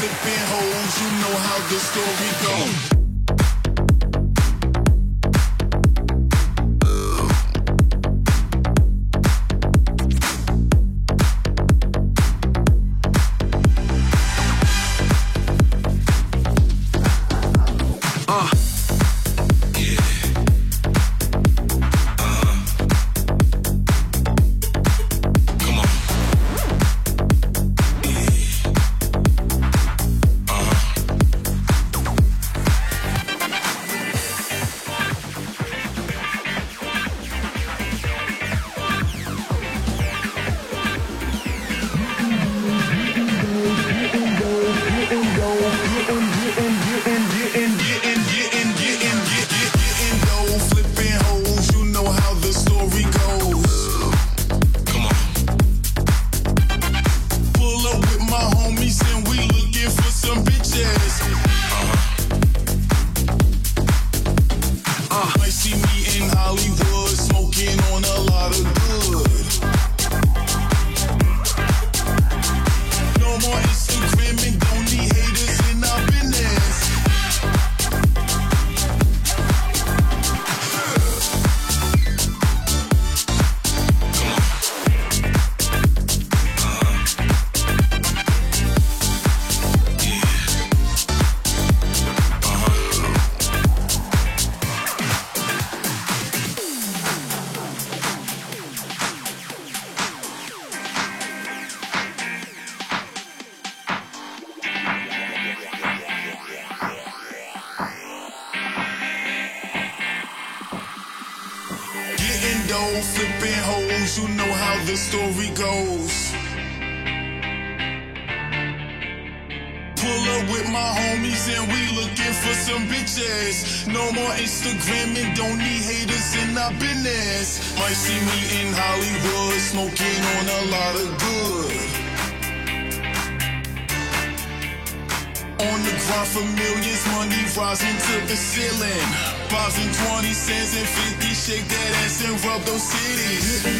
You know how the story goes. window, flipping hoes, You know how this story goes. Pull up with my homies and we looking for some bitches. No more Instagram and don't need haters in our business. Might see me in Hollywood smoking on a lot of good. On the grind for millions, money rising to the ceiling. Bars and 20 cents and 50, shake that ass and rub those cities.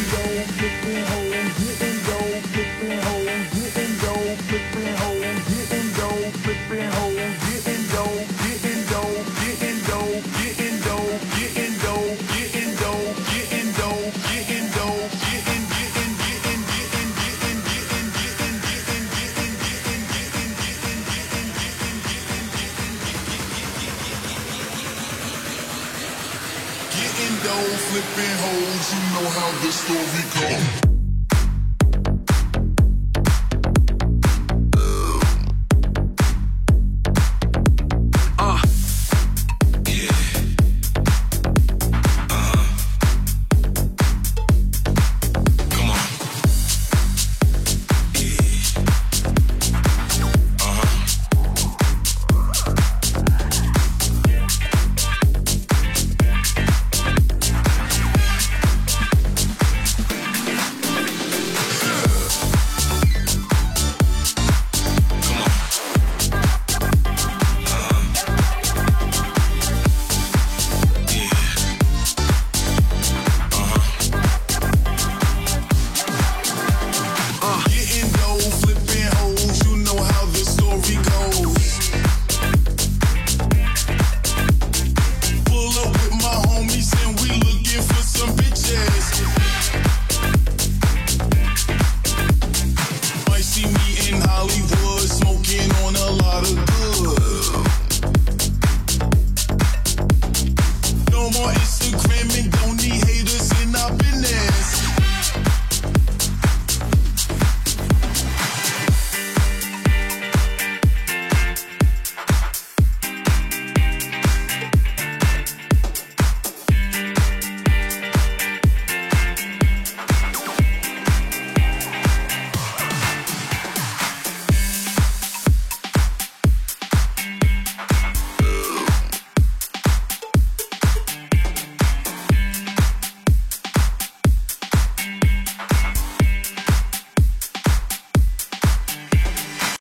don't flipping hoes, you know how this story goes.